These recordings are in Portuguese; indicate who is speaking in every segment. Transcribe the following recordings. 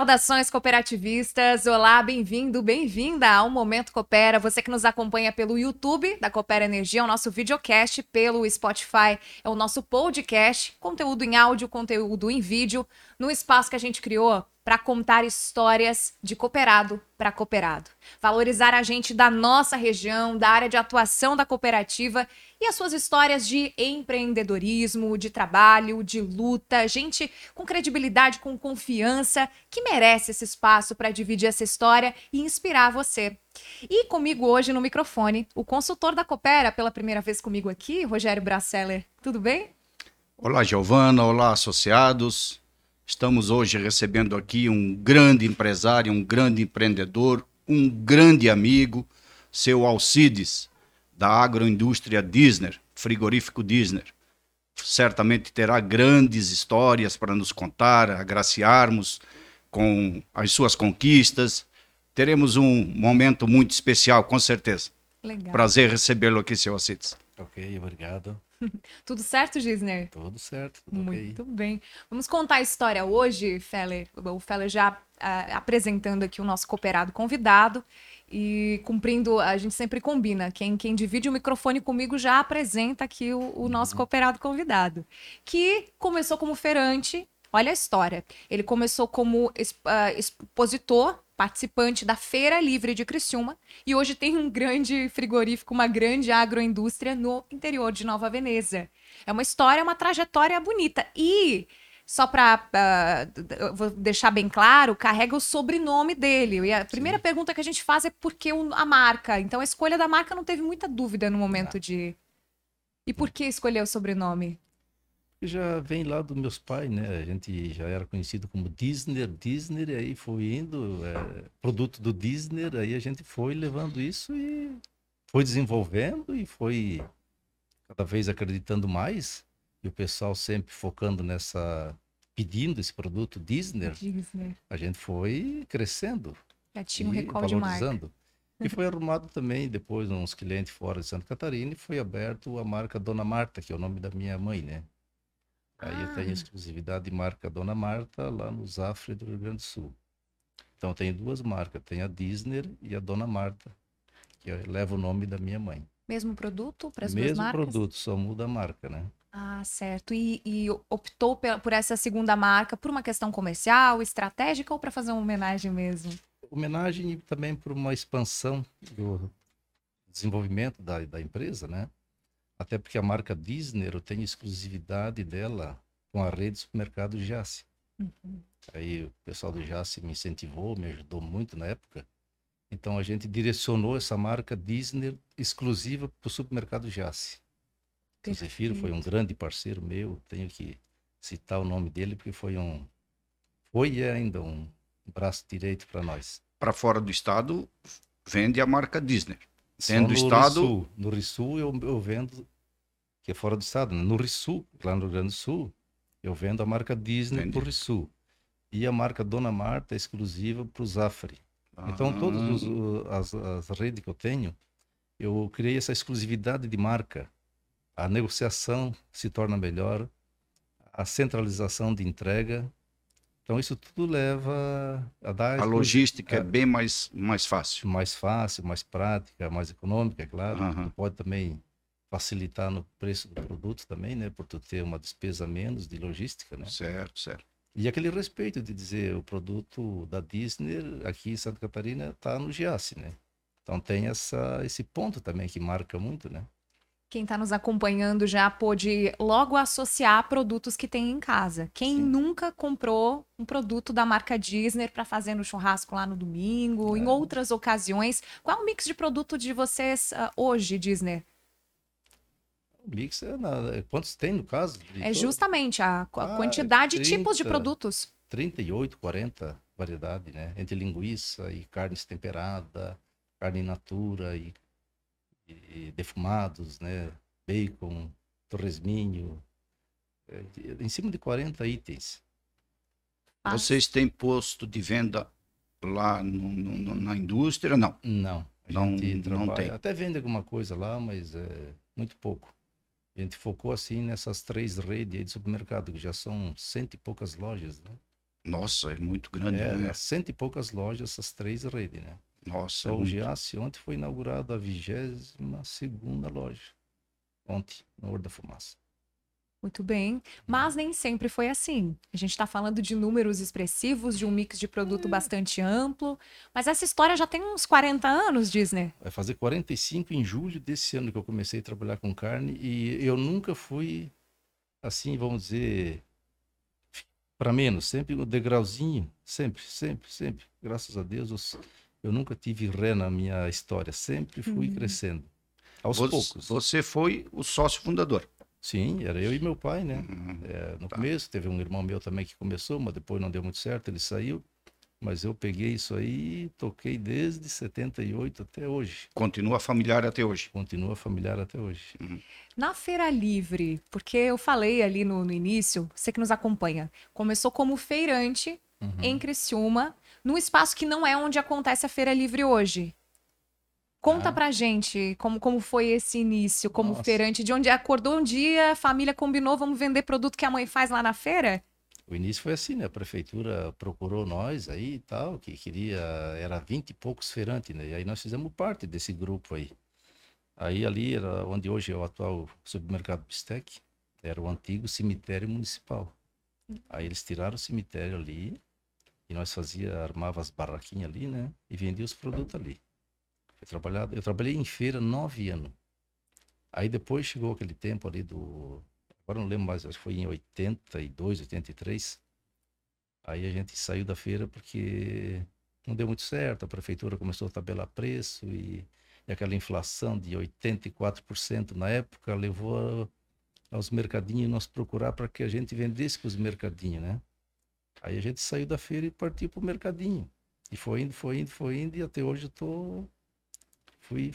Speaker 1: Saudações cooperativistas! Olá, bem-vindo, bem-vinda ao Momento Coopera. Você que nos acompanha pelo YouTube da Coopera Energia, é o nosso videocast, pelo Spotify, é o nosso podcast, conteúdo em áudio, conteúdo em vídeo, no espaço que a gente criou para contar histórias de cooperado para cooperado. Valorizar a gente da nossa região, da área de atuação da cooperativa e as suas histórias de empreendedorismo, de trabalho, de luta, gente com credibilidade, com confiança, que merece esse espaço para dividir essa história e inspirar você. E comigo hoje no microfone, o consultor da Coopera, pela primeira vez comigo aqui, Rogério Braceller. Tudo bem?
Speaker 2: Olá, Giovana. Olá, associados. Estamos hoje recebendo aqui um grande empresário, um grande empreendedor, um grande amigo, seu Alcides, da agroindústria Disney, frigorífico Disney. Certamente terá grandes histórias para nos contar, agraciarmos com as suas conquistas. Teremos um momento muito especial, com certeza.
Speaker 1: Legal.
Speaker 2: Prazer recebê-lo aqui, seu Alcides.
Speaker 3: Ok, obrigado.
Speaker 1: Tudo certo, Gisner?
Speaker 3: Tudo certo. Tudo
Speaker 1: Muito okay. bem. Vamos contar a história hoje, Feller. O Feller já uh, apresentando aqui o nosso cooperado convidado e cumprindo, a gente sempre combina, quem, quem divide o microfone comigo já apresenta aqui o, o nosso uhum. cooperado convidado, que começou como feirante, olha a história, ele começou como uh, expositor participante da Feira Livre de Criciúma e hoje tem um grande frigorífico, uma grande agroindústria no interior de Nova Veneza. É uma história, uma trajetória bonita. E, só para uh, vou deixar bem claro, carrega o sobrenome dele. E a primeira Sim. pergunta que a gente faz é por que a marca. Então, a escolha da marca não teve muita dúvida no momento ah. de. E por que escolher o sobrenome?
Speaker 3: Já vem lá dos meus pais, né? A gente já era conhecido como Disney, Disney, aí foi indo, é, produto do Disney, aí a gente foi levando isso e foi desenvolvendo e foi cada vez acreditando mais. E o pessoal sempre focando nessa, pedindo esse produto Disney. Disney. A gente foi crescendo.
Speaker 1: Já tinha um recall de marca.
Speaker 3: E foi arrumado também, depois, uns clientes fora de Santa Catarina, e foi aberto a marca Dona Marta, que é o nome da minha mãe, né? Aí ah. eu tenho ah. exclusividade de marca Dona Marta lá no Zafre do Rio Grande do Sul. Então tem duas marcas, tem a Disney e a Dona Marta, que leva o nome da minha mãe.
Speaker 1: Mesmo produto para as duas marcas?
Speaker 3: Mesmo produto, só muda a marca, né?
Speaker 1: Ah, certo. E, e, optou por essa segunda marca por uma questão comercial, estratégica ou para fazer uma homenagem mesmo?
Speaker 3: Homenagem e também por uma expansão do desenvolvimento da, da empresa, né? Até porque a marca Disney tem exclusividade dela com a rede de supermercado Jace. Uhum. Aí o pessoal do Jace me incentivou, me ajudou muito na época. Então a gente direcionou essa marca Disney exclusiva para o supermercado Jace. O Zefiro foi um grande parceiro meu, tenho que citar o nome dele porque foi um foi e é ainda um braço direito para nós.
Speaker 2: Para fora do estado vende a marca Disney. Sendo do estado.
Speaker 3: Rissul. No Rissul eu, eu vendo, que é fora do estado, no Rissul, lá no Rio Grande do Sul, eu vendo a marca Disney Entendi. pro Rissul. E a marca Dona Marta é exclusiva para o Zafre. Ah. Então, todas as, as redes que eu tenho, eu criei essa exclusividade de marca. A negociação se torna melhor, a centralização de entrega então isso tudo leva a dar
Speaker 2: a logística é, é, bem mais mais fácil,
Speaker 3: mais fácil, mais prática, mais econômica, é claro. Uhum. Tu pode também facilitar no preço do produto também, né, por tu ter uma despesa menos de logística, né?
Speaker 2: Certo, certo.
Speaker 3: E aquele respeito de dizer o produto da Disney aqui em Santa Catarina está no Giasse, né? Então tem essa esse ponto também que marca muito, né?
Speaker 1: quem está nos acompanhando já pôde logo associar produtos que tem em casa. Quem Sim. nunca comprou um produto da marca Disney para fazer no churrasco lá no domingo, é. em outras ocasiões? Qual é o mix de produto de vocês uh, hoje, Disney?
Speaker 3: O mix é, na, quantos tem no caso?
Speaker 1: É todo? justamente a, a ah, quantidade e tipos de produtos.
Speaker 3: 38, 40 variedade, né? Entre linguiça e carnes temperada, carne in natura e defumados, né? Bacon, torresminho, é, em cima de 40 itens.
Speaker 2: Vocês têm posto de venda lá no, no, na indústria? Não.
Speaker 3: Não. Não, não tem. Até vende alguma coisa lá, mas é muito pouco. A gente focou assim nessas três redes de supermercado, que já são cento e poucas lojas, né?
Speaker 2: Nossa, é muito grande,
Speaker 3: É,
Speaker 2: né?
Speaker 3: cento e poucas lojas, essas três redes, né?
Speaker 2: Nossa,
Speaker 3: Só o
Speaker 2: muito-
Speaker 3: Giasse ontem foi inaugurada a 22 segunda loja. Ontem, no Ouro da Fumaça.
Speaker 1: Muito bem, mas nem sempre foi assim. A gente está falando de números expressivos, de um mix de produto bastante amplo, mas essa história já tem uns 40 anos, Disney.
Speaker 3: Vai fazer 45 em julho desse ano que eu comecei a trabalhar com carne e eu nunca fui assim, vamos dizer, para menos, sempre o degrauzinho, sempre, sempre, sempre. Graças a Deus, eu nunca tive ré na minha história, sempre fui
Speaker 1: Uhum.
Speaker 3: crescendo. Aos
Speaker 2: Você,
Speaker 3: poucos.
Speaker 2: você foi o sócio fundador.
Speaker 3: Sim, era eu e meu pai, né?
Speaker 2: Uhum.
Speaker 3: É, no
Speaker 2: Tá.
Speaker 3: começo teve um irmão meu também que começou, mas depois não deu muito certo, ele saiu. Mas eu peguei isso aí e toquei desde 78 até hoje.
Speaker 2: Continua familiar até hoje.
Speaker 3: Continua familiar até hoje.
Speaker 1: Na Feira Livre, porque eu falei ali no, no início, você que nos acompanha, começou como feirante
Speaker 3: Uhum.
Speaker 1: em Criciúma, num espaço que não é onde acontece a Feira Livre hoje. Conta
Speaker 3: Ah.
Speaker 1: pra gente como, como foi esse início como
Speaker 3: Nossa.
Speaker 1: feirante, de onde acordou um dia, a família combinou, vamos vender produto que a mãe faz lá na feira?
Speaker 3: O início foi assim, né? A prefeitura procurou nós aí e tal, que queria, era vinte e poucos feirantes, né? E aí nós fizemos parte desse grupo aí. Aí ali era onde hoje é o atual supermercado Bistec, era o antigo cemitério municipal. Aí eles tiraram o cemitério ali e nós fazia, armava as barraquinhas ali, né? E vendia os produtos ali. Foi trabalhado, eu trabalhei em feira nove anos. Aí depois chegou aquele tempo ali do agora não lembro mais, acho que foi em 82, 83. Aí a gente saiu da feira porque não deu muito certo, a prefeitura começou a tabelar preço e, e aquela inflação de 84% na época levou aos mercadinhos nos procurar para que a gente vendesse para os mercadinhos, né? Aí a gente saiu da feira e partiu para o mercadinho. E foi indo, foi indo, foi indo, e até hoje eu tô. Fui.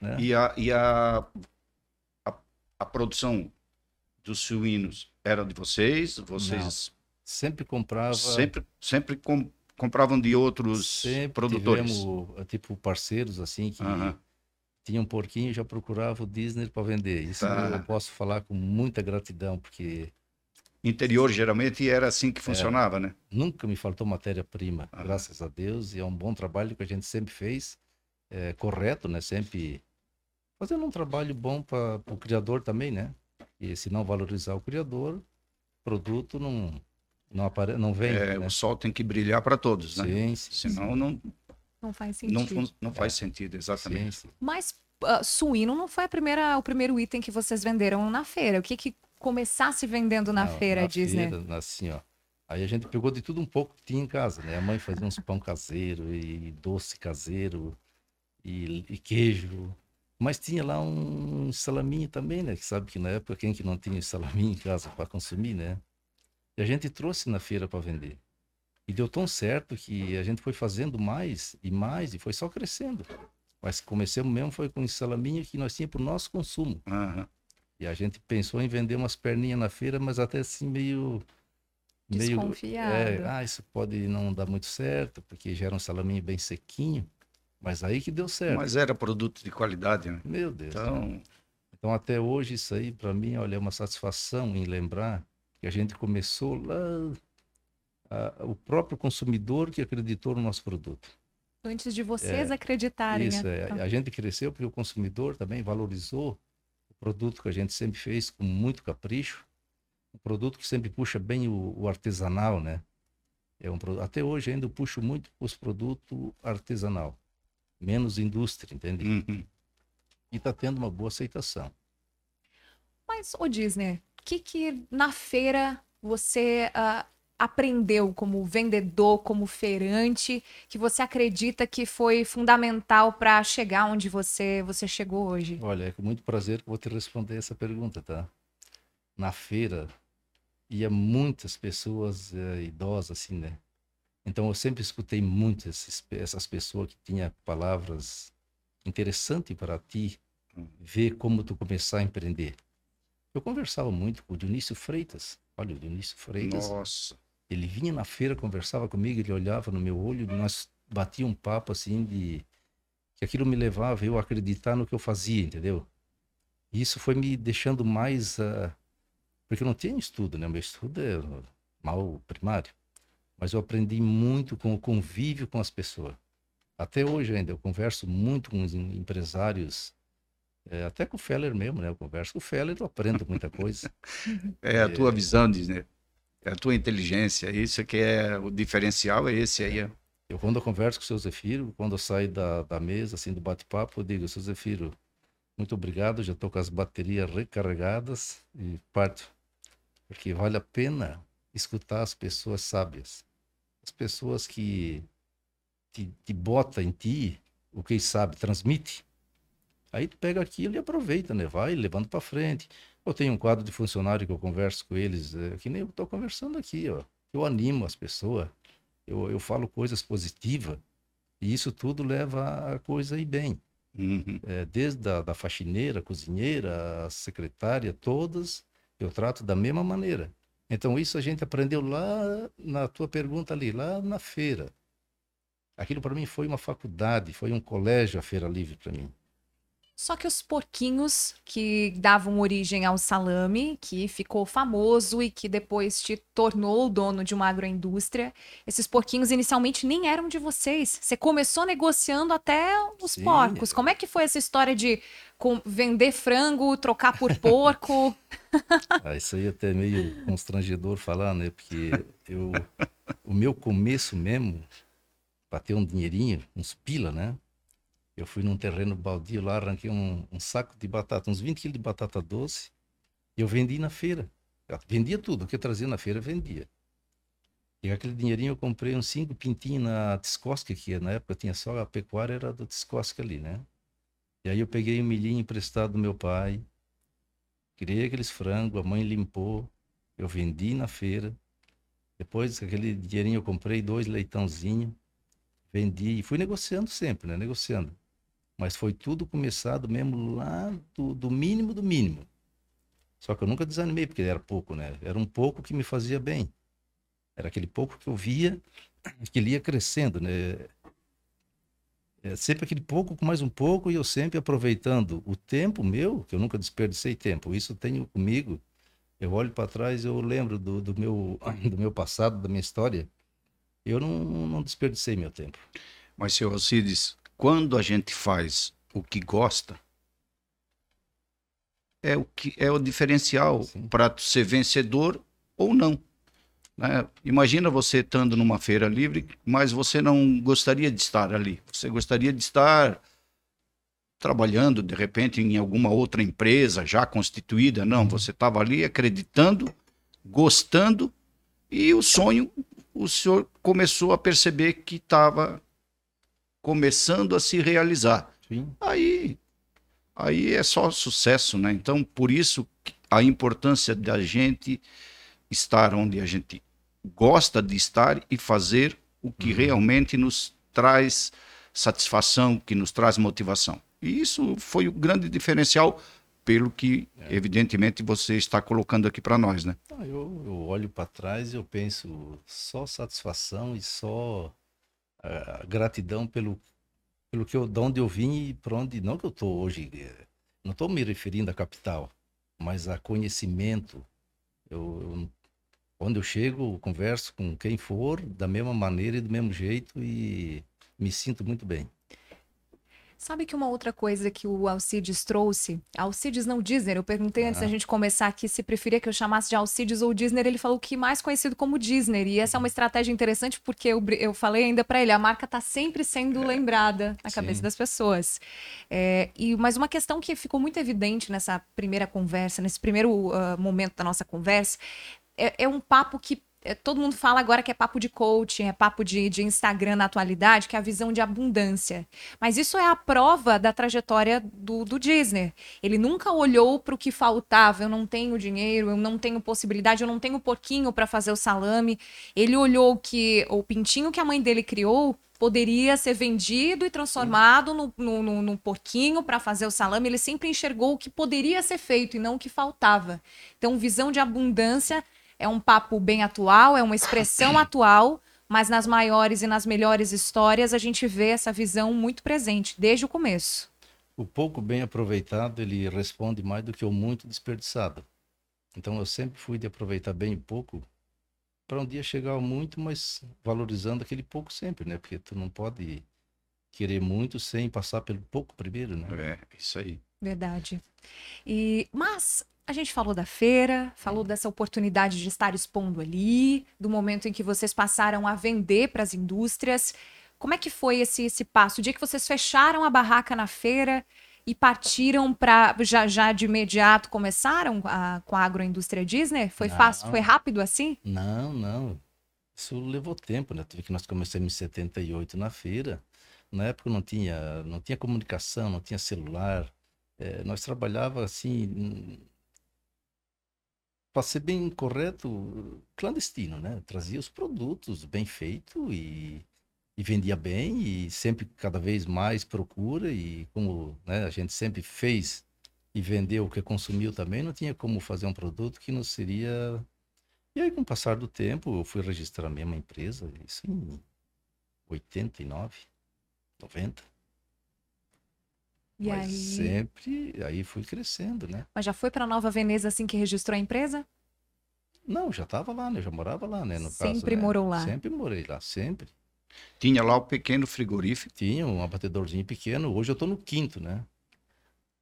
Speaker 3: Né?
Speaker 2: E a, e a, a, a produção dos suínos era de vocês? Vocês
Speaker 3: Sempre comprava.
Speaker 2: sempre, sempre com- compravam de outros
Speaker 3: Sempre
Speaker 2: produtores?
Speaker 3: tivemos, eh, tipo, parceiros assim que
Speaker 2: Aham.
Speaker 3: tinham um porquinho já procurava o Disney para vender. Isso
Speaker 2: Tá.
Speaker 3: eu posso falar com muita gratidão, porque
Speaker 2: Interior geralmente era assim que funcionava, né?
Speaker 3: nunca me faltou matéria-prima,
Speaker 2: Aham.
Speaker 3: graças a Deus, e é um bom trabalho que a gente sempre fez, é, correto, né? Sempre fazendo um trabalho bom para o criador também, né? E se não valorizar o criador, o produto não não apare... não vem,
Speaker 2: É,
Speaker 3: né?
Speaker 2: O sol tem que brilhar para todos, né?
Speaker 3: Sim, sim,
Speaker 2: Senão não,
Speaker 1: Não faz sentido.
Speaker 2: não, não faz sentido, exatamente.
Speaker 3: sim, sim.
Speaker 1: Mas ah, suíno não foi a primeira, o primeiro item que vocês venderam na feira. O que que começasse vendendo na
Speaker 3: Não,
Speaker 1: feira,
Speaker 3: na
Speaker 1: Disney?
Speaker 3: feira, assim, ó. Aí a gente pegou de tudo um pouco que tinha em casa, né? A mãe fazia uns pão caseiro e doce caseiro e, e queijo. Mas tinha lá um salaminho também, né? Que sabe que na época quem que não tinha salaminho em casa para consumir, né? E a gente trouxe na feira para vender. E deu tão certo que a gente foi fazendo mais e mais e foi só crescendo. Mas começamos mesmo foi com esse salaminho que nós tínhamos para o nosso consumo.
Speaker 2: Aham.
Speaker 3: E a gente pensou em vender umas perninhas na feira, mas até assim meio. meio
Speaker 1: Desconfiado.
Speaker 3: é, ah, isso pode não dar muito certo, porque já era um salaminho bem sequinho. Mas aí que deu certo.
Speaker 2: Mas era produto de qualidade, né?
Speaker 3: Meu Deus.
Speaker 2: Então,
Speaker 3: Então, até hoje, isso aí, para mim, olha, é uma satisfação em lembrar que a gente começou lá. a- o próprio consumidor que acreditou no nosso produto.
Speaker 1: Antes de vocês
Speaker 3: É,
Speaker 1: acreditarem.
Speaker 3: Isso,
Speaker 1: né?
Speaker 3: é. A gente cresceu porque o consumidor também valorizou o produto que a gente sempre fez com muito capricho. Um produto que sempre puxa bem o, o artesanal, né? É um, até hoje ainda puxo muito os produtos artesanal. Menos indústria, entende?
Speaker 2: uhum.
Speaker 3: E está tendo uma boa aceitação.
Speaker 1: Mas, ô Disney, o que que na feira você ah, aprendeu como vendedor, como feirante, que você acredita que foi fundamental para chegar onde você, você chegou hoje?
Speaker 3: Olha, é com muito prazer que eu vou te responder essa pergunta, tá? Na feira, ia muitas pessoas eh, idosas, assim, né? Então eu sempre escutei muito esses, essas pessoas que tinham palavras interessantes para ti ver como tu começar a empreender. Eu conversava muito com o Dionísio Freitas. Olha, o Dionísio Freitas,
Speaker 2: Nossa.
Speaker 3: ele vinha na feira, conversava comigo, ele olhava no meu olho, nós batia um papo assim de que aquilo me levava eu a acreditar no que eu fazia, entendeu? E isso foi me deixando mais ah, porque eu não tinha estudo, né? Meu estudo é mal primário. Mas eu aprendi muito com o convívio com as pessoas. Até hoje ainda eu converso muito com os empresários, é, até com o Feller mesmo, né? Eu converso com o Feller, eu aprendo muita coisa.
Speaker 2: É a tua visão, Disney. É a tua inteligência. Isso que é o diferencial, é esse aí. ó.
Speaker 3: Eu, quando eu converso com o seu Zefiro, quando eu saio da, da mesa, assim, do bate-papo, eu digo, seu Zefiro, muito obrigado, já estou com as baterias recarregadas e parto. Porque vale a pena escutar as pessoas sábias. As pessoas que te, te bota em ti o que sabe, transmite. Aí tu pega aquilo e aproveita, né? Vai levando para frente. Eu tenho um quadro de funcionário que eu converso com eles, é, que nem eu estou conversando aqui, ó. Eu animo as pessoas, eu, eu falo coisas positivas, e isso tudo leva a coisa ir bem.
Speaker 2: Uhum.
Speaker 3: É, desde a da faxineira, cozinheira, a secretária, todas eu trato da mesma maneira. Então isso a gente aprendeu lá na tua pergunta ali, lá na feira. Aquilo para mim foi uma faculdade, foi um colégio a Feira Livre para mim.
Speaker 1: Só que os porquinhos que davam origem ao salame, que ficou famoso e que depois te tornou dono de uma agroindústria, esses porquinhos inicialmente nem eram de vocês. Você começou negociando até os
Speaker 3: Sim.
Speaker 1: porcos. Como é que foi essa história de vender frango, trocar por porco?
Speaker 3: Ah, isso aí é até meio constrangedor falar, né? Porque eu, o meu começo mesmo, para ter um dinheirinho, uns pila, né? Eu fui num terreno baldio lá, arranquei um, um saco de batata, uns 20 quilos de batata doce, e eu vendi na feira. Eu vendia tudo, o que eu trazia na feira, vendia. E aquele dinheirinho eu comprei uns cinco pintinhos na Tiscosca, que na época tinha só a pecuária, era do Tiscosca ali, né? E aí eu peguei um milhinho emprestado do meu pai, criei aqueles frangos, a mãe limpou, eu vendi na feira. Depois, aquele dinheirinho, eu comprei dois leitãozinhos, vendi e fui negociando sempre, né? Negociando. Mas foi tudo começado mesmo lá do, do mínimo do mínimo. Só que eu nunca desanimei, porque era pouco, né? Era um pouco que me fazia bem. Era aquele pouco que eu via que ele ia crescendo, né? É sempre aquele pouco com mais um pouco e eu sempre aproveitando o tempo meu, que eu nunca desperdicei tempo. Isso eu tenho comigo. Eu olho para trás, eu lembro do, do meu do meu passado, da minha história. Eu não, não desperdicei meu tempo.
Speaker 2: Mas, seu Alcides, quando a gente faz o que gosta, é o que é o diferencial para ser vencedor ou não. né? Imagina você estando numa feira livre, mas você não gostaria de estar ali. Você gostaria de estar trabalhando, de repente, em alguma outra empresa já constituída. Não, você estava ali acreditando, gostando, e o sonho, o senhor começou a perceber que estava começando a se realizar.
Speaker 3: Sim.
Speaker 2: Aí, aí é só sucesso, né? Então, por isso a importância da gente estar onde a gente gosta de estar e fazer o que realmente nos traz satisfação, que nos traz motivação. E isso foi o grande diferencial pelo que, evidentemente, você está colocando aqui para nós, né?
Speaker 3: Ah, Eu, eu olho para trás e eu penso só satisfação e só ah, gratidão pelo, pelo que eu, de onde eu vim e para onde, não que eu estou hoje, eh, não estou me referindo à capital, mas a conhecimento. Eu, eu- onde eu chego, eu converso com quem for da mesma maneira e do mesmo jeito e me sinto muito bem.
Speaker 1: Sabe que uma outra coisa que o Alcides trouxe, Alcides não Disney, eu perguntei antes da gente começar aqui se preferia que eu chamasse de Alcides ou Disney, ele falou que mais conhecido como Disney, e essa é uma estratégia interessante porque eu, eu falei ainda pra ele, a marca tá sempre sendo lembrada na cabeça
Speaker 3: Sim.
Speaker 1: das pessoas. É, e Mas uma questão que ficou muito evidente nessa primeira conversa, nesse primeiro ah, momento da nossa conversa, é, é um papo que é, todo mundo fala agora que é papo de coaching, é papo de, de Instagram na atualidade, que é a visão de abundância. Mas isso é a prova da trajetória do, do Disney. Ele nunca olhou para o que faltava. Eu não tenho dinheiro, eu não tenho possibilidade, eu não tenho porquinho para fazer o salame. Ele olhou que o pintinho que a mãe dele criou poderia ser vendido e transformado no, no, no- no porquinho para fazer o salame. Ele sempre enxergou o que poderia ser feito e não o que faltava. Então, visão de abundância é um papo bem atual, é uma expressão atual, mas nas maiores e nas melhores histórias a gente vê essa visão muito presente desde o começo.
Speaker 3: O pouco bem aproveitado, ele responde mais do que o muito desperdiçado. Então eu sempre fui de aproveitar bem o pouco para um dia chegar ao muito, mas valorizando aquele pouco sempre, né? Porque tu não pode querer muito sem passar pelo pouco primeiro, né?
Speaker 2: É, isso aí.
Speaker 1: Verdade. E, mas a gente falou da feira, falou dessa oportunidade de estar expondo ali, do momento em que vocês passaram a vender para as indústrias. Como é que foi esse, esse passo? O dia que vocês fecharam a barraca na feira e partiram para já, já de imediato começaram a, com a agroindústria Disney? Foi
Speaker 3: Não.
Speaker 1: fácil, foi rápido assim?
Speaker 3: Não, não. Isso levou tempo, né? Tu vê que nós começamos em 78 na feira. Na época não tinha, não tinha comunicação, não tinha celular. É, nós trabalhava assim, para ser bem correto, clandestino, né? Trazia os produtos bem feito e, e vendia bem e sempre cada vez mais procura e como né, a gente sempre fez e vendeu o que consumiu também, não tinha como fazer um produto que não seria e aí, com o passar do tempo, eu fui registrar a mesma empresa, isso em 89, 90.
Speaker 1: E
Speaker 3: mas
Speaker 1: aí,
Speaker 3: sempre, aí fui crescendo, né?
Speaker 1: mas já foi para Nova Veneza assim que registrou a empresa?
Speaker 3: Não, já estava lá, né? Já morava lá, né? No caso,
Speaker 1: Sempre
Speaker 3: né?
Speaker 1: morou lá.
Speaker 3: Sempre morei lá, sempre.
Speaker 2: Tinha lá o pequeno frigorífico.
Speaker 3: Tinha um abatedorzinho pequeno, hoje eu tô no quinto, né?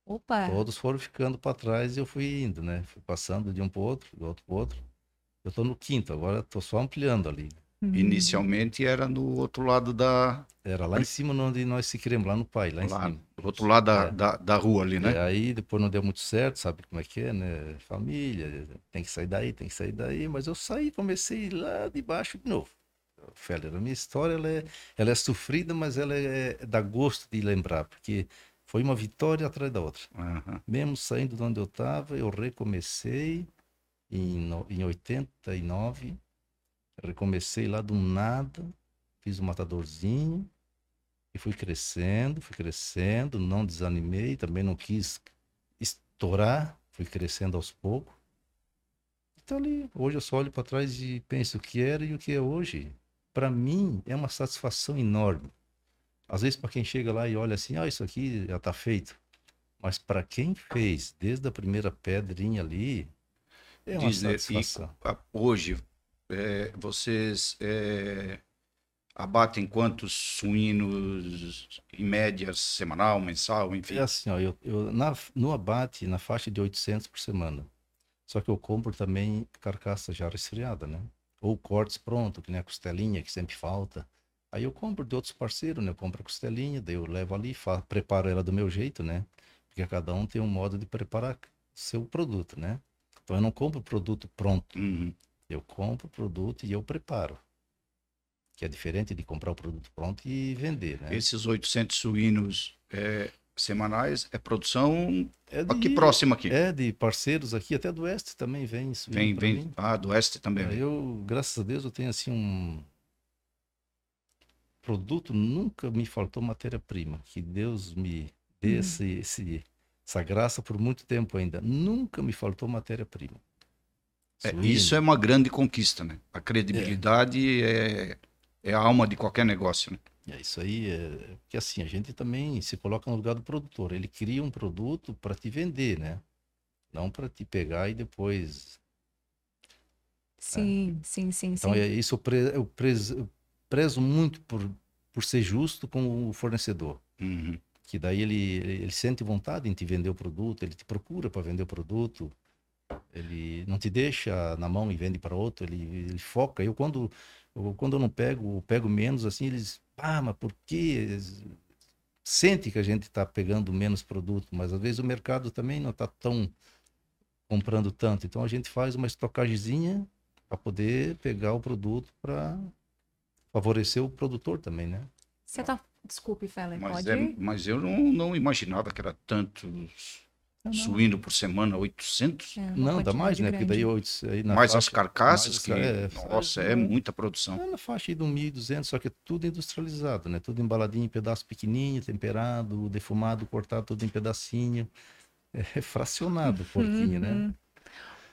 Speaker 1: Opa.
Speaker 3: Todos foram ficando para trás e eu fui indo, né? Fui passando de um para outro, do outro para outro. Eu tô no quinto, agora tô só ampliando ali.
Speaker 1: Hum.
Speaker 2: Inicialmente era no outro lado da.
Speaker 3: Era lá em cima onde nós se queremos, lá no pai, lá em
Speaker 2: lá,
Speaker 3: cima.
Speaker 2: do outro lado da,
Speaker 3: É.
Speaker 2: da, da rua ali, né?
Speaker 3: E aí depois não deu muito certo, sabe como é que é, né? Família, tem que sair daí, tem que sair daí, mas eu saí, comecei lá de baixo de novo. Feller, a minha história ela é, ela é sofrida, mas ela é, dá gosto de lembrar, porque foi uma vitória atrás da outra.
Speaker 2: Aham.
Speaker 3: Mesmo saindo de onde eu estava, eu recomecei em, em 89, recomecei lá do nada, fiz um matadorzinho e fui crescendo, fui crescendo, não desanimei, também não quis estourar, fui crescendo aos poucos. Então ali, hoje eu só olho para trás e penso o que era e o que é hoje. Para mim é uma satisfação enorme. Às vezes para quem chega lá e olha assim, ah, isso aqui já está feito. Mas para quem fez desde a primeira pedrinha ali, é uma
Speaker 2: Diz, né, e-
Speaker 3: satisfação.
Speaker 2: a- Hoje, é, vocês é, abatem quantos suínos em média semanal, mensal, enfim?
Speaker 3: É assim, ó, eu, eu na, no abate, na faixa de 800 por semana. Só que eu compro também carcaça já resfriada, né? Ou cortes pronto, que nem a costelinha, que sempre falta. Aí eu compro de outros parceiros, né? Eu compro a costelinha, daí eu levo ali, fa- preparo ela do meu jeito, né? Porque cada um tem um modo de preparar seu produto, né? Então eu não compro produto pronto.
Speaker 2: Uhum.
Speaker 3: Eu compro o produto e eu preparo. Que é diferente de comprar o produto pronto e vender, né?
Speaker 2: Esses 800 suínos é, semanais é produção
Speaker 3: É
Speaker 2: aqui
Speaker 3: de-
Speaker 2: próxima aqui.
Speaker 3: É, de parceiros aqui, até do Oeste também vem isso.
Speaker 2: vem, vem,
Speaker 3: mim.
Speaker 2: ah, do oeste também.
Speaker 3: Eu, graças a Deus, eu tenho assim um produto, nunca me faltou matéria-prima. Que Deus me dê
Speaker 1: Hum.
Speaker 3: esse, esse- essa graça por muito tempo ainda. Nunca me faltou matéria-prima.
Speaker 2: É, isso é uma grande conquista, né? A credibilidade é, é a alma de qualquer negócio, né?
Speaker 3: É isso aí, é porque assim, a gente também se coloca no lugar do produtor. Ele cria um produto para te vender, né? Não para te pegar e depois.
Speaker 1: Sim, sim, sim,
Speaker 3: Então,
Speaker 1: sim.
Speaker 3: é isso eu, pre- eu prezo, eu prezo muito por, por ser justo com o fornecedor.
Speaker 2: Uhum.
Speaker 3: Que daí ele, ele, ele sente vontade em te vender o produto, ele te procura para vender o produto, ele não te deixa na mão e vende para outro, ele, ele foca. Eu, quando, eu, quando eu não pego, eu pego menos, assim, eles, ah, mas por quê? Sente que a gente está pegando menos produto, mas às vezes o mercado também não está tão comprando tanto. Então a gente faz uma estocagemzinha para poder pegar o produto para favorecer o produtor também, né?
Speaker 1: Você tá. Desculpe, Feller,
Speaker 2: Mas,
Speaker 1: pode
Speaker 2: é,
Speaker 1: ir?
Speaker 2: mas eu não, não imaginava que era tantos. Suíno por semana, 800.
Speaker 1: É,
Speaker 3: Não, dá mais, né? Porque daí, aí
Speaker 2: mais as
Speaker 3: faixa-
Speaker 2: carcaças,
Speaker 3: mais
Speaker 2: que,
Speaker 3: as- é,
Speaker 2: nossa, é
Speaker 3: é,
Speaker 2: muita produção.
Speaker 3: É na faixa aí de 1.200, só que é tudo industrializado, né? Tudo embaladinho em pedaço pequenininho, temperado, defumado, cortado tudo em pedacinho. É fracionado o porquinho, né?
Speaker 1: Uhum.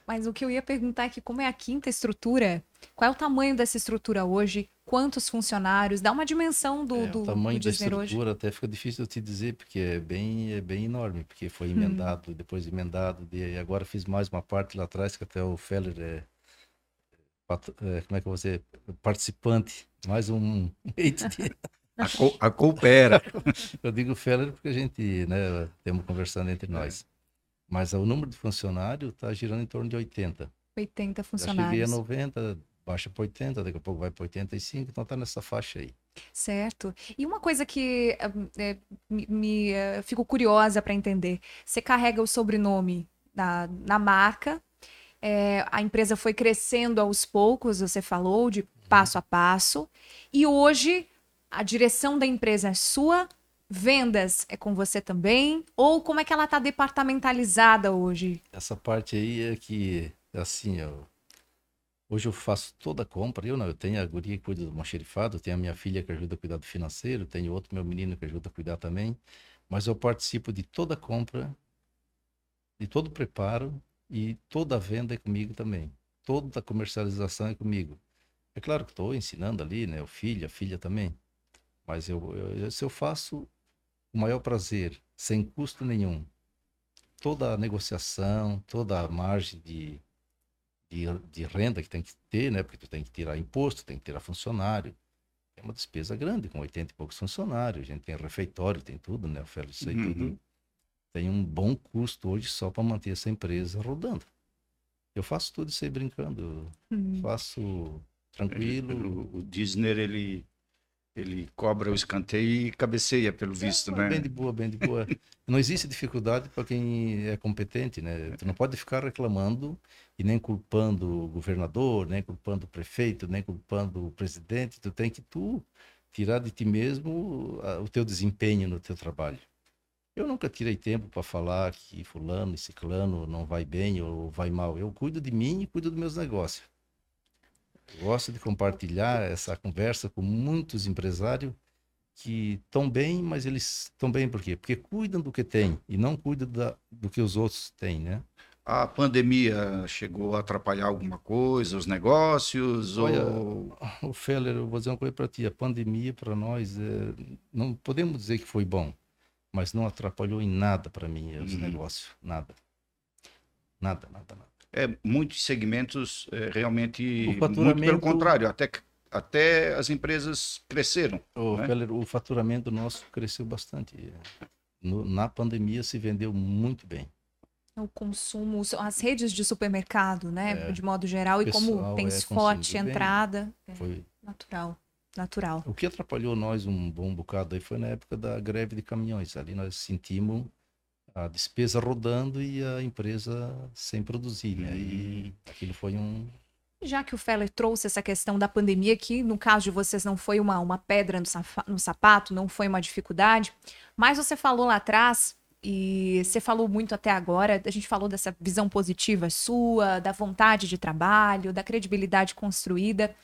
Speaker 1: Mas o que eu ia perguntar é que como é a quinta estrutura, qual é o tamanho dessa estrutura hoje? Quantos funcionários? Dá uma dimensão do,
Speaker 3: É,
Speaker 1: do,
Speaker 3: o tamanho
Speaker 1: do
Speaker 3: da
Speaker 1: Disney hoje.
Speaker 3: estrutura até fica difícil eu te dizer, porque é bem, é bem enorme, porque foi
Speaker 1: Hum.
Speaker 3: emendado, depois emendado, e agora fiz mais uma parte lá atrás, que até o Feller é, é, como é que você participante, mais um
Speaker 2: a, co a coopera.
Speaker 3: Eu digo Feller porque a gente, né, temos conversando entre nós. É. Mas o número de funcionários está girando em torno de 80.
Speaker 1: 80 funcionários.
Speaker 3: Acho que 90, baixa para 80, daqui a pouco vai para 85, então está nessa faixa aí.
Speaker 1: Certo. E uma coisa que é, me, me uh, fico curiosa para entender: você carrega o sobrenome na, na marca, é, a empresa foi crescendo aos poucos, você falou, de passo a passo, e hoje a direção da empresa é sua, vendas é com você também, ou como é que ela está departamentalizada hoje?
Speaker 3: Essa parte aí é que, assim, eu Hoje eu faço toda a compra. Eu não, eu tenho a guria que cuida do almoxerifado, tenho a minha filha que ajuda a cuidar do financeiro, tenho outro meu menino que ajuda a cuidar também. Mas eu participo de toda a compra, de todo o preparo e toda a venda é comigo também. Toda a comercialização é comigo. É claro que estou ensinando ali, né? O filho, a filha também. Mas eu, eu, se eu faço o maior prazer, sem custo nenhum, toda a negociação, toda a margem de de, de renda que tem que ter, né? Porque tu tem que tirar imposto, tem que tirar funcionário. É uma despesa grande, com 80 e poucos funcionários. A gente tem refeitório, tem tudo, né? Oferta isso aí uhum. tudo. Tem um bom custo hoje só para manter essa empresa rodando. Eu faço tudo isso aí brincando. Uhum. Faço tranquilo.
Speaker 2: O, o Disney, ele ele cobra o escanteio e cabeceia, pelo é, visto, né?
Speaker 3: Bem de boa, bem de boa. não existe dificuldade para quem é competente, né? Tu não pode ficar reclamando e nem culpando o governador, nem culpando o prefeito, nem culpando o presidente. Tu tem que tu tirar de ti mesmo o teu desempenho no teu trabalho. Eu nunca tirei tempo para falar que fulano e ciclano não vai bem ou vai mal. Eu cuido de mim e cuido dos meus negócios. Gosto de compartilhar essa conversa com muitos empresários que estão bem, mas eles estão bem por quê? Porque cuidam do que têm e não cuidam da, do que os outros têm, né?
Speaker 2: A pandemia chegou a atrapalhar alguma coisa, os negócios?
Speaker 3: Olha, ou... o Feller, eu vou dizer uma coisa para ti. A pandemia, para nós, é... não podemos dizer que foi bom, mas não atrapalhou em nada para mim os uhum. negócios. Nada. Nada, nada, nada
Speaker 2: é, muitos segmentos é, realmente o faturamento... muito pelo contrário, até até as empresas cresceram.
Speaker 3: O, né? o faturamento nosso cresceu bastante. No, na pandemia se vendeu muito bem.
Speaker 1: O consumo, as redes de supermercado, né, é, de modo geral, e como tem é, forte entrada, é foi natural, natural.
Speaker 3: O que atrapalhou nós um bom bocado aí foi na época da greve de caminhões. Ali nós sentimos a despesa rodando e a empresa sem produzir, né? E uhum. aquilo foi um.
Speaker 1: Já que o Feller trouxe essa questão da pandemia, que no caso de vocês não foi uma, uma pedra no, no sapato, não foi uma dificuldade, mas você falou lá atrás e você falou muito até agora, a gente falou dessa visão positiva sua, da vontade de trabalho, da credibilidade construída.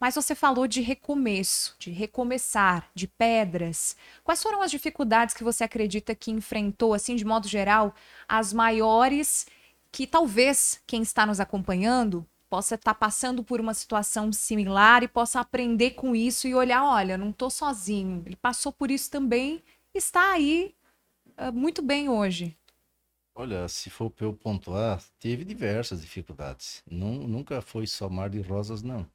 Speaker 1: Mas você falou de recomeço, de recomeçar, de pedras. Quais foram as dificuldades que você acredita que enfrentou, assim, de modo geral, as maiores que talvez quem está nos acompanhando possa estar passando por uma situação similar e possa aprender com isso e olhar, olha, não estou sozinho. Ele passou por isso também, está aí uh, muito bem hoje.
Speaker 3: Olha, se for para eu pontuar, teve diversas dificuldades. nunca foi só mar de rosas, não.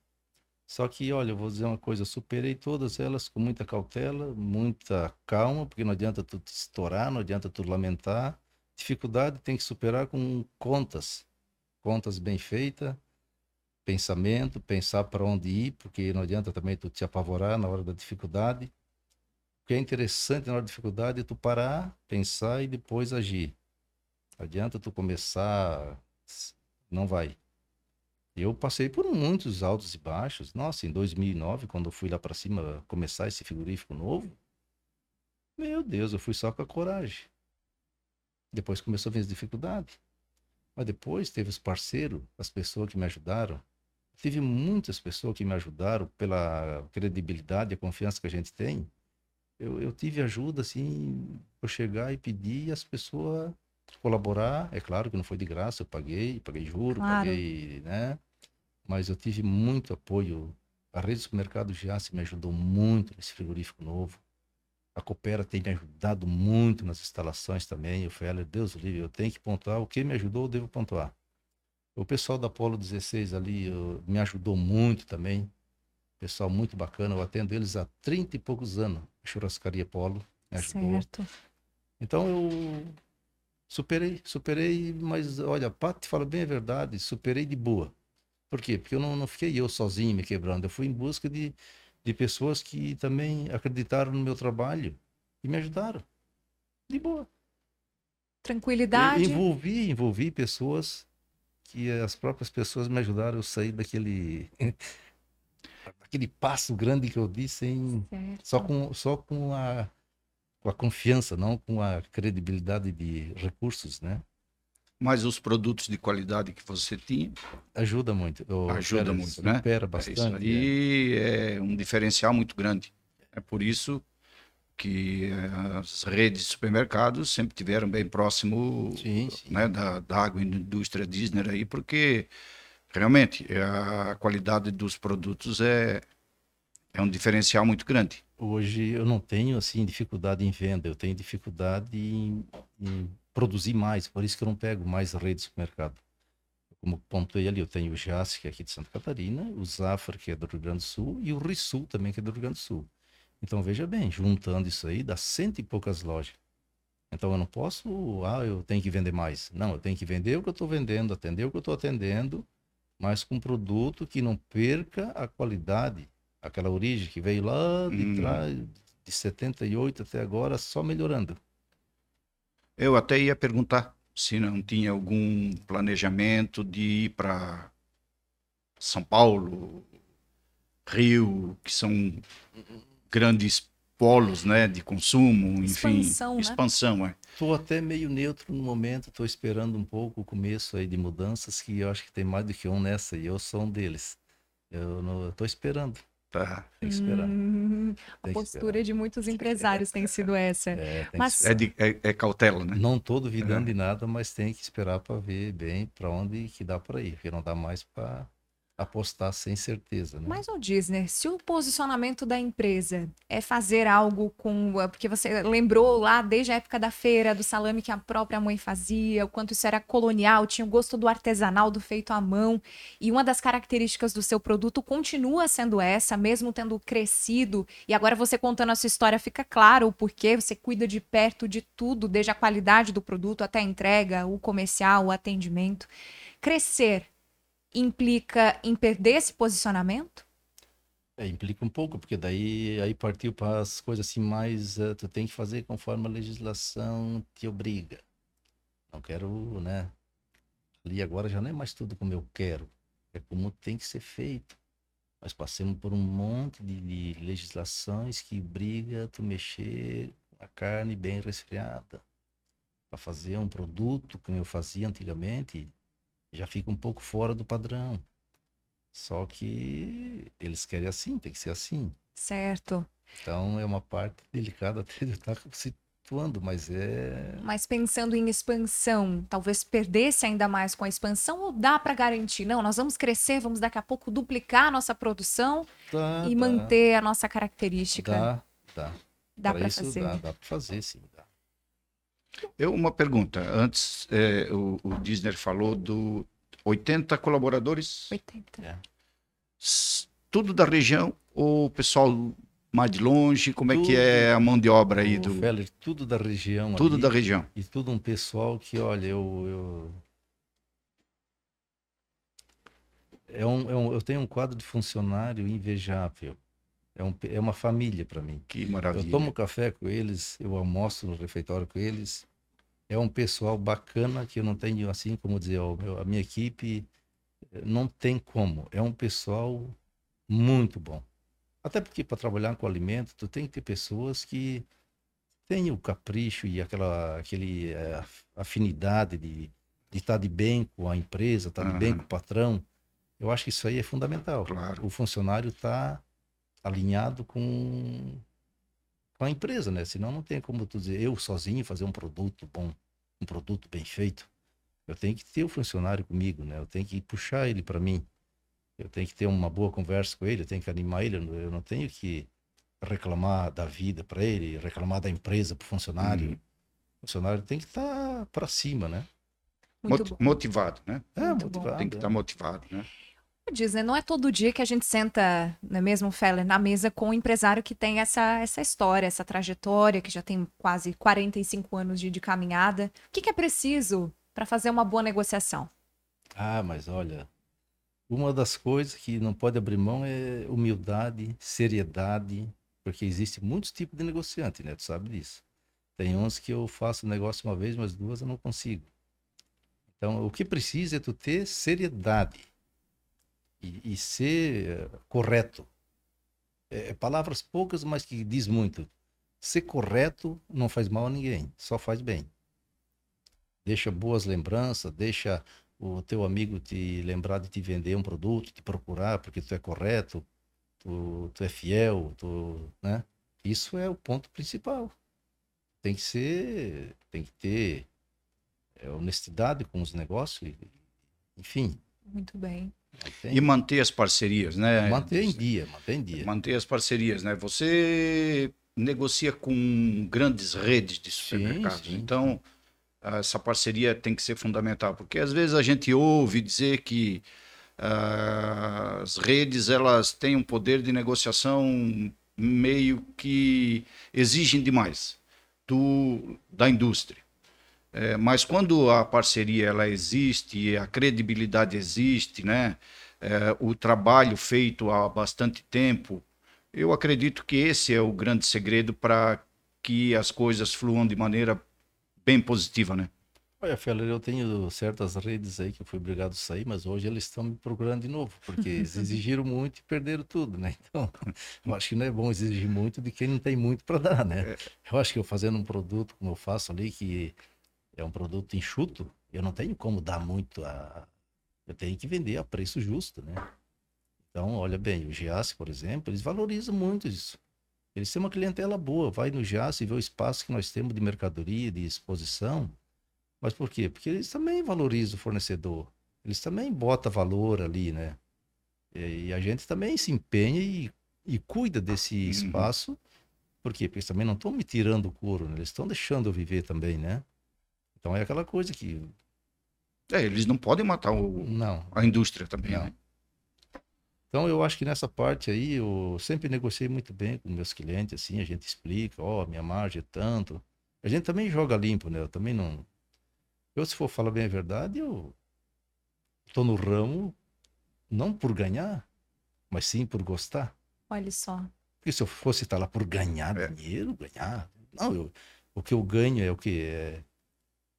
Speaker 3: Só que, olha, eu vou dizer uma coisa, superei todas elas com muita cautela, muita calma, porque não adianta tu te estourar, não adianta tu lamentar. Dificuldade tem que superar com contas, contas bem feitas, pensamento, pensar para onde ir, porque não adianta também tu te apavorar na hora da dificuldade. O que é interessante na hora da dificuldade é tu parar, pensar e depois agir. Não adianta tu começar, não vai. Eu passei por muitos altos e baixos. Nossa, em 2009, quando eu fui lá para cima começar esse frigorífico novo, meu Deus, eu fui só com a coragem. Depois começou a vir as dificuldades. Mas depois teve os parceiros, as pessoas que me ajudaram. Tive muitas pessoas que me ajudaram pela credibilidade e a confiança que a gente tem. Eu, eu tive ajuda, assim, por chegar e pedir e as pessoas colaborar. É claro que não foi de graça, eu paguei, paguei juro, claro. paguei, né? Mas eu tive muito apoio. A rede de supermercado Giasse me ajudou muito nesse frigorífico novo. A Coopera tem me ajudado muito nas instalações também. Eu falei, Deus livre, eu tenho que pontuar. O que me ajudou, eu devo pontuar. O pessoal da Polo 16 ali eu- me ajudou muito também. Pessoal muito bacana. Eu atendo eles há 30 e poucos anos. A Churrascaria Polo me ajudou.
Speaker 1: Certo.
Speaker 3: Então eu superei, superei, mas olha, Pato te fala bem a verdade, superei de boa. Por quê? Porque eu não, não fiquei eu sozinho me quebrando, eu fui em busca de, de pessoas que também acreditaram no meu trabalho e me ajudaram. De boa.
Speaker 1: Tranquilidade.
Speaker 3: E- Envolvi, envolvi pessoas que as próprias pessoas me ajudaram a sair daquele daquele passo grande que eu di sem
Speaker 1: Certo.
Speaker 3: só com só com a com a confiança, não com a credibilidade de recursos, né?
Speaker 2: Mas os produtos de qualidade que você tinha,
Speaker 3: Ajuda muito. O
Speaker 2: Ajuda muito, né?
Speaker 3: Supera
Speaker 2: é
Speaker 3: bastante.
Speaker 2: isso aí é um diferencial muito grande. É por isso que eh, as redes de supermercados sempre tiveram bem próximo
Speaker 3: é. Sim, sim.
Speaker 2: né, da, da agroindústria Disney aí, porque realmente é, a qualidade dos produtos é, é um diferencial muito grande.
Speaker 3: Hoje eu não tenho assim dificuldade em venda, eu tenho dificuldade em, em produzir mais, por isso que eu não pego mais redes de supermercado. Como pontuei ali, eu tenho o JAS, que é aqui de Santa Catarina, o Zafra, que é do Rio Grande do Sul, e o Rissul também, que é do Rio Grande do Sul. Então veja bem, juntando isso aí, dá cento e poucas lojas. Então eu não posso, ah, eu tenho que vender mais. Não, eu tenho que vender o que eu estou vendendo, atender o que eu estou atendendo, mas com produto que não perca a qualidade, aquela origem que veio lá de
Speaker 2: Hum.
Speaker 3: trás, de 78 até agora, só melhorando.
Speaker 2: Eu até ia perguntar se não tinha algum planejamento de ir para São Paulo, Rio, que são grandes polos, né, de consumo, enfim,
Speaker 1: Expansão, né?
Speaker 2: expansão, é.
Speaker 3: Estou até meio neutro no momento, estou esperando um pouco o começo aí de mudanças, que eu acho que tem mais do que um nessa, e eu sou um deles. Eu estou esperando,
Speaker 2: Tá.
Speaker 3: tem que esperar.
Speaker 1: Hum, a
Speaker 3: Tem que
Speaker 1: postura de muitos empresários tem sido essa.
Speaker 3: É, que
Speaker 1: Mas-
Speaker 3: esperar.
Speaker 2: É, de- é- é cautela, né?
Speaker 3: Não estou duvidando de nada, mas tem que esperar para ver bem para onde que dá para ir, porque não dá mais para apostar sem certeza, né?
Speaker 1: Mas, o Disney, se o posicionamento da empresa é fazer algo com. Porque você lembrou lá desde a época da feira, do salame que a própria mãe fazia, o quanto isso era colonial, tinha o gosto do artesanal, do feito à mão. E uma das características do seu produto continua sendo essa, mesmo tendo crescido. E agora você contando a sua história, fica claro o porquê. Você cuida de perto de tudo, desde a qualidade do produto até a entrega, o comercial, o atendimento. Crescer implica em perder esse posicionamento?
Speaker 3: É, implica um pouco, porque daí aí partiu para as coisas assim mais, eh, tu tem que fazer conforme a legislação te obriga. Não quero, né? Ali agora já não é mais tudo como eu quero, é como tem que ser feito. Nós passamos por um monte de, de legislações que obriga tu mexer a carne bem resfriada. Para fazer um produto como eu fazia antigamente, já fica um pouco fora do padrão. Só que eles querem assim, tem que ser assim.
Speaker 1: Certo.
Speaker 3: Então é uma parte delicada até de estar situando, mas é.
Speaker 1: Mas pensando em expansão, talvez perdesse ainda mais com a expansão ou dá para garantir? Não, nós vamos crescer, vamos daqui a pouco duplicar a nossa produção e manter a nossa característica.
Speaker 3: Dá, dá.
Speaker 1: Dá para fazer.
Speaker 3: Dá, dá para fazer, sim.
Speaker 2: Eu, uma pergunta. Antes, é, o, o Disney falou do 80 colaboradores,
Speaker 1: 80.
Speaker 2: s- tudo da região, ou o pessoal mais de longe? Como é que
Speaker 3: Tudo.
Speaker 2: é a mão de obra aí do...
Speaker 3: Feller, tudo da região
Speaker 2: Tudo
Speaker 3: ali,
Speaker 2: da região.
Speaker 3: E tudo um pessoal que, olha, eu. eu... É um, é um- eu tenho um quadro de funcionário invejável. É, um, é uma família para mim.
Speaker 2: Que
Speaker 3: Eu
Speaker 2: maravilha.
Speaker 3: tomo café com eles, eu almoço no refeitório com eles. É um pessoal bacana que eu não tenho, assim como dizer, a minha equipe eh, não tem como. É um pessoal muito bom. Até porque para trabalhar com alimento, tu tem que ter pessoas que têm o capricho e aquela aquele, eh, af- afinidade de de estar de bem com a empresa, estar de bem com o patrão. Eu acho que isso aí é fundamental.
Speaker 2: Claro.
Speaker 3: O funcionário está alinhado com, com a empresa, né? Senão não tem como tu dizer, eu sozinho fazer um produto bom, um produto bem feito. Eu tenho que ter o funcionário comigo, né? Eu tenho que puxar ele para mim. Eu tenho que ter uma boa conversa com ele, eu tenho que animar ele. Eu não- tenho que reclamar da vida para ele, reclamar da empresa para o funcionário.
Speaker 2: Uhum.
Speaker 3: O funcionário tem que estar para cima, né?
Speaker 1: Bom.
Speaker 2: motivado, né?
Speaker 3: É,
Speaker 1: Muito bom.
Speaker 3: motivado.
Speaker 2: Tem que estar motivado, né?
Speaker 1: Disney, não é todo dia que a gente senta, não é mesmo, Feller, na mesa com um empresário que tem essa, essa história, essa trajetória, que já tem quase 45 anos de, de caminhada. O que, que é preciso para fazer uma boa negociação?
Speaker 3: Ah, mas olha, uma das coisas que não pode abrir mão é humildade, seriedade, porque existe muitos tipos de negociante, né? Tu sabe disso. Tem uns que eu faço negócio uma vez, mas duas eu não consigo. Então, o que precisa é tu ter seriedade e, e ser eh, correto. É, é palavras poucas, mas que diz muito. Ser correto não faz mal a ninguém, só faz bem. Deixa boas lembranças, deixa o teu amigo te lembrar de te vender um produto, te procurar porque tu é correto, tu, tu é fiel, tu, né? Isso é o ponto principal. Tem que ser, tem que ter é, honestidade com os negócios, enfim.
Speaker 1: Muito bem.
Speaker 2: E manter as parcerias, né?
Speaker 3: manter em dia, manter em dia.
Speaker 2: Manter as parcerias, né? Você negocia com grandes redes de supermercados.
Speaker 3: sim.
Speaker 2: Então, essa parceria tem que ser fundamental, porque às vezes a gente ouve dizer que ah, as redes elas têm um poder de negociação meio que exigem demais do, da indústria. É, mas quando a parceria ela existe, a credibilidade existe, né? É, o trabalho feito há bastante tempo, eu acredito que esse é o grande segredo para que as coisas fluam de maneira bem positiva, né?
Speaker 3: Olha, Feller, eu tenho certas redes aí que eu fui obrigado a sair, mas hoje eles estão me procurando de novo, porque eles exigiram muito e perderam tudo, né? Então, eu acho que não é bom exigir muito de quem não tem muito para dar, né? Eu acho que eu fazendo um produto como eu faço ali, que é um produto enxuto, eu não tenho como dar muito a. Eu tenho que vender a preço justo, né? Então, olha bem, o Giasse, por exemplo, eles valorizam muito isso. Eles têm uma clientela boa, vai no Giasse e vê o espaço que nós temos de mercadoria, de exposição. Mas por quê? Porque eles também valorizam o fornecedor. Eles também botam valor ali, né? E, a gente também se empenha e, e cuida desse
Speaker 2: Uhum.
Speaker 3: espaço. Por quê? Porque eles também não estão me tirando o couro, né? Eles estão deixando eu viver também, né? Então é aquela coisa que.
Speaker 2: É, eles não podem matar o-
Speaker 3: Não,
Speaker 2: a indústria também,
Speaker 3: Não.
Speaker 2: né?
Speaker 3: Então eu acho que nessa parte aí eu sempre negociei muito bem com meus clientes, assim, a gente explica, ó, minha margem é tanto. A gente também joga limpo, né? Eu também não. Eu, se for falar bem a verdade, eu tô no ramo não por ganhar, mas sim por gostar.
Speaker 1: Olha só.
Speaker 3: Porque se eu fosse estar lá por ganhar
Speaker 2: É.
Speaker 3: dinheiro, ganhar. Não, eu, o que eu ganho é o que? É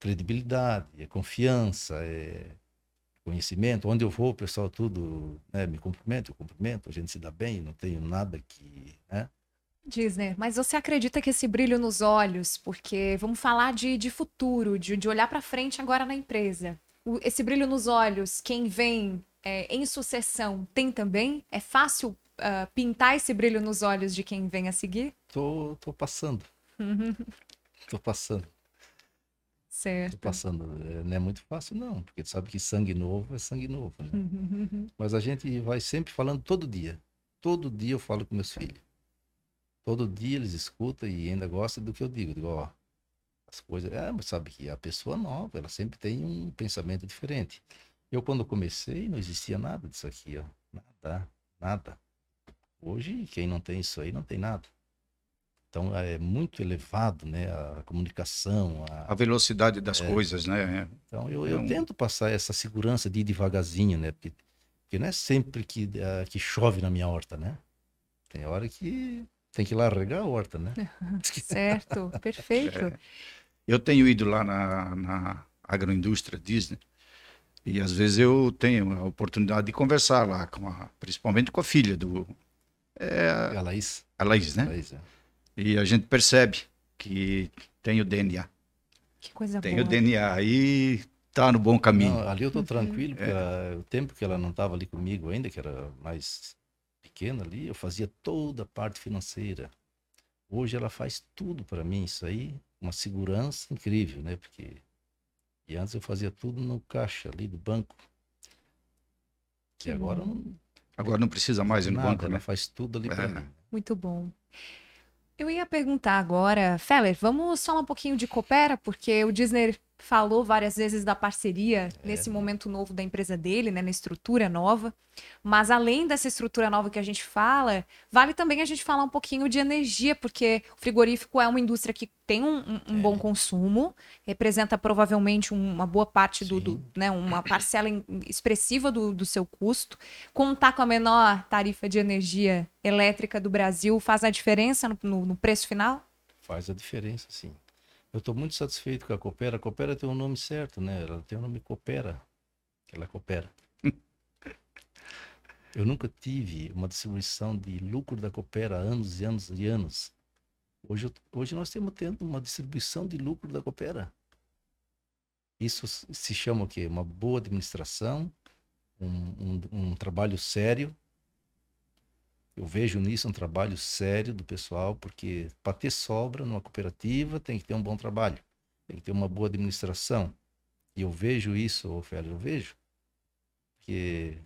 Speaker 3: credibilidade, é confiança, é conhecimento. Onde eu vou, o pessoal tudo né, me cumprimenta, eu cumprimento, a gente se dá bem, não tenho nada que. Né?
Speaker 1: Disney, mas você acredita que esse brilho nos olhos, porque vamos falar de, de futuro, de, de olhar para frente agora na empresa. O- esse brilho nos olhos, quem vem é, em sucessão tem também? É fácil ah, pintar esse brilho nos olhos de quem vem a seguir?
Speaker 3: Tô, tô passando, tô passando,
Speaker 1: Certo.
Speaker 3: passando. É, não é muito fácil, não, porque tu sabe que sangue novo é sangue novo. Né? Mas a gente vai sempre falando todo dia. Todo dia eu falo com meus filhos. Todo dia eles escutam e ainda gostam do que eu digo. Digo, ó, as coisas. É, mas sabe que a pessoa nova, ela sempre tem um pensamento diferente. Eu, quando comecei, não existia nada disso aqui, ó. Nada, nada. Hoje, quem não tem isso aí, não tem nada. Então, é muito elevado, né? A comunicação, a,
Speaker 2: A velocidade das coisas, né?
Speaker 3: então eu,
Speaker 2: É
Speaker 3: eu
Speaker 2: um-
Speaker 3: tento passar essa segurança de ir devagarzinho, né? Porque, porque não é sempre que, ah, que chove na minha horta, né? Tem hora que tem que ir lá regar a horta, né?
Speaker 1: Certo, perfeito.
Speaker 2: Eu tenho ido lá na, na agroindústria Disney e às vezes eu tenho a oportunidade de conversar lá, com a, principalmente com a filha do
Speaker 3: A Laís,
Speaker 2: a Laís, né?
Speaker 3: Laís, é.
Speaker 2: E a gente percebe que tem o DNA,
Speaker 1: Que coisa
Speaker 2: tem
Speaker 1: boa.
Speaker 2: o DNA e tá no bom caminho.
Speaker 3: Não, ali eu tô
Speaker 2: É.
Speaker 3: tranquilo, porque ela- o tempo que ela não estava ali comigo ainda, que era mais pequena ali, eu fazia toda a parte financeira. Hoje ela faz tudo para mim, isso aí, uma segurança incrível, né? Porque e antes eu fazia tudo no caixa ali do banco.
Speaker 1: Que
Speaker 3: e agora não
Speaker 2: Agora não precisa mais ir no
Speaker 3: nada,
Speaker 2: banco,
Speaker 3: ela
Speaker 2: né?
Speaker 3: faz tudo ali para
Speaker 2: É.
Speaker 3: mim.
Speaker 1: Muito bom. Eu ia perguntar agora, Feller, vamos falar um pouquinho de Coopera, porque o Disney falou várias vezes da parceria
Speaker 3: É.
Speaker 1: nesse momento novo da empresa dele, né, na estrutura nova. Mas além dessa estrutura nova que a gente fala, vale também a gente falar um pouquinho de energia, porque o frigorífico é uma indústria que tem um, um-
Speaker 3: É.
Speaker 1: bom consumo, representa provavelmente um- uma boa parte do, do- né, uma parcela expressiva do, do seu custo. Contar com a menor tarifa de energia elétrica do Brasil faz a diferença no- no- no preço final?
Speaker 3: Faz a diferença, sim. Eu estou muito satisfeito com a Coopera. A Coopera tem o nome certo, né? Ela tem o nome Coopera. que Ela coopera. Eu nunca tive uma distribuição de lucro da Coopera anos e anos e anos. Hoje, hoje nós estamos tendo uma distribuição de lucro da Coopera. Isso se chama o quê? Uma boa administração, um, um, um trabalho sério. Eu vejo nisso um trabalho sério do pessoal, porque para ter sobra numa cooperativa tem que ter um bom trabalho, tem que ter uma boa administração. E eu vejo isso, Ofélio, eu vejo que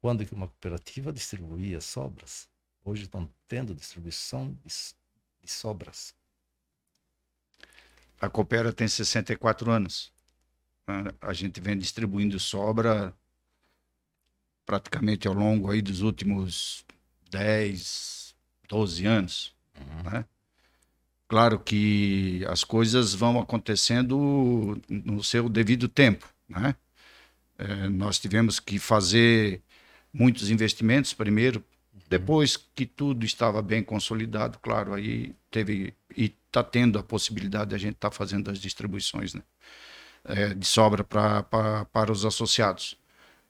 Speaker 3: quando que uma cooperativa distribuía sobras, hoje estão tendo distribuição de, sobras.
Speaker 2: A Coopera tem 64 anos. né? A gente vem distribuindo sobra praticamente ao longo aí dos últimos 10, 12 anos. né? Claro que as coisas vão acontecendo no seu devido tempo. Né? Eh, nós tivemos que fazer muitos investimentos primeiro, depois que tudo estava bem consolidado, claro, aí teve e está tendo a possibilidade de a gente estar fazendo as distribuições né? Eh, de sobra pra, pra, para os associados.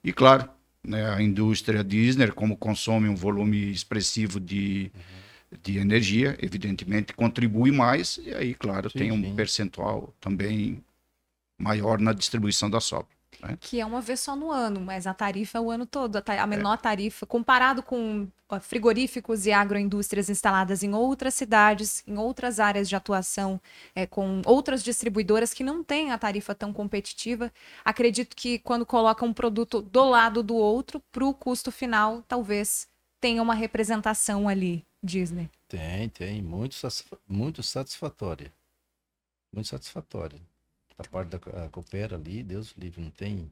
Speaker 2: E claro, né, a indústria Disney, como consome um volume expressivo de, de energia, evidentemente contribui mais, e aí, claro,
Speaker 3: Sim,
Speaker 2: tem um
Speaker 3: sim.
Speaker 2: percentual também maior na distribuição da sobra.
Speaker 1: Que é uma vez só no ano, mas a tarifa é o ano todo. A, ta- a menor tarifa, comparado com frigoríficos e agroindústrias instaladas em outras cidades, em outras áreas de atuação, é, com outras distribuidoras que não têm a tarifa tão competitiva, acredito que quando coloca um produto do lado do outro, para o custo final, talvez tenha uma representação ali, Disney.
Speaker 3: Tem, tem, muito, muito satisfatória. Muito satisfatória. Da parte da Coopera ali, Deus livre, não tem.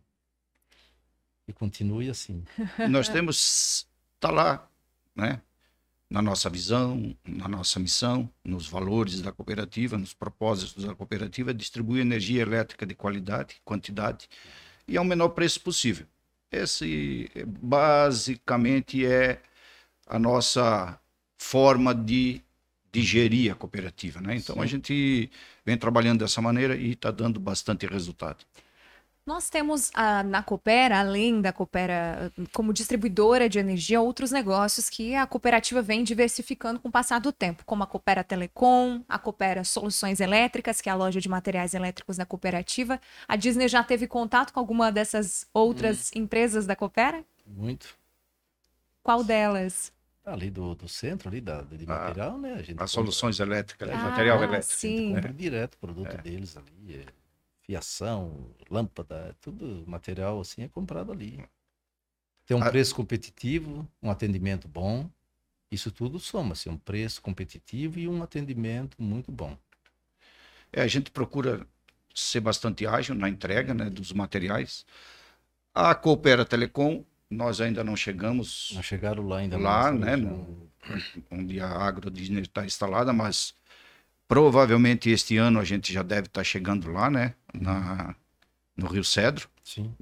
Speaker 3: E continue assim.
Speaker 2: Nós temos, está lá, né? na nossa visão, na nossa missão, nos valores da cooperativa, nos propósitos da cooperativa, distribuir energia elétrica de qualidade, quantidade e ao menor preço possível. Esse basicamente é a nossa forma de digerir a cooperativa, né? Então a
Speaker 3: Sim.
Speaker 2: gente vem trabalhando dessa maneira e está dando bastante resultado.
Speaker 1: Nós temos ah, na Coopera, além da Coopera ah, como distribuidora de energia, outros negócios que a cooperativa vem diversificando com o passar do tempo, como a Coopera Telecom, a Coopera Soluções Elétricas, que é a loja de materiais elétricos da cooperativa. A Disney já teve contato com alguma dessas outras empresas da Coopera?
Speaker 3: Muito.
Speaker 1: Qual delas?
Speaker 3: Ali do, do centro, ali da, de
Speaker 2: Ah,
Speaker 3: material, né? A gente
Speaker 2: As
Speaker 3: compra-
Speaker 2: soluções elétricas,
Speaker 3: Ah,
Speaker 2: material elétrico.
Speaker 3: A gente
Speaker 1: sim.
Speaker 3: compra direto o produto deles ali. é fiação, lâmpada, é tudo material assim é comprado ali. Tem um
Speaker 2: Ah.
Speaker 3: preço competitivo, um atendimento bom. Isso tudo soma-se, um preço competitivo e um atendimento muito bom.
Speaker 2: É, a gente procura ser bastante ágil na entrega né, dos materiais. A Coopera Telecom, nós ainda não chegamos
Speaker 3: Não chegaram lá ainda.
Speaker 2: lá, né, no- onde a Agro Disney está instalada, mas provavelmente este ano a gente já deve estar chegando lá, né, na, no Rio Cedro.
Speaker 3: Sim.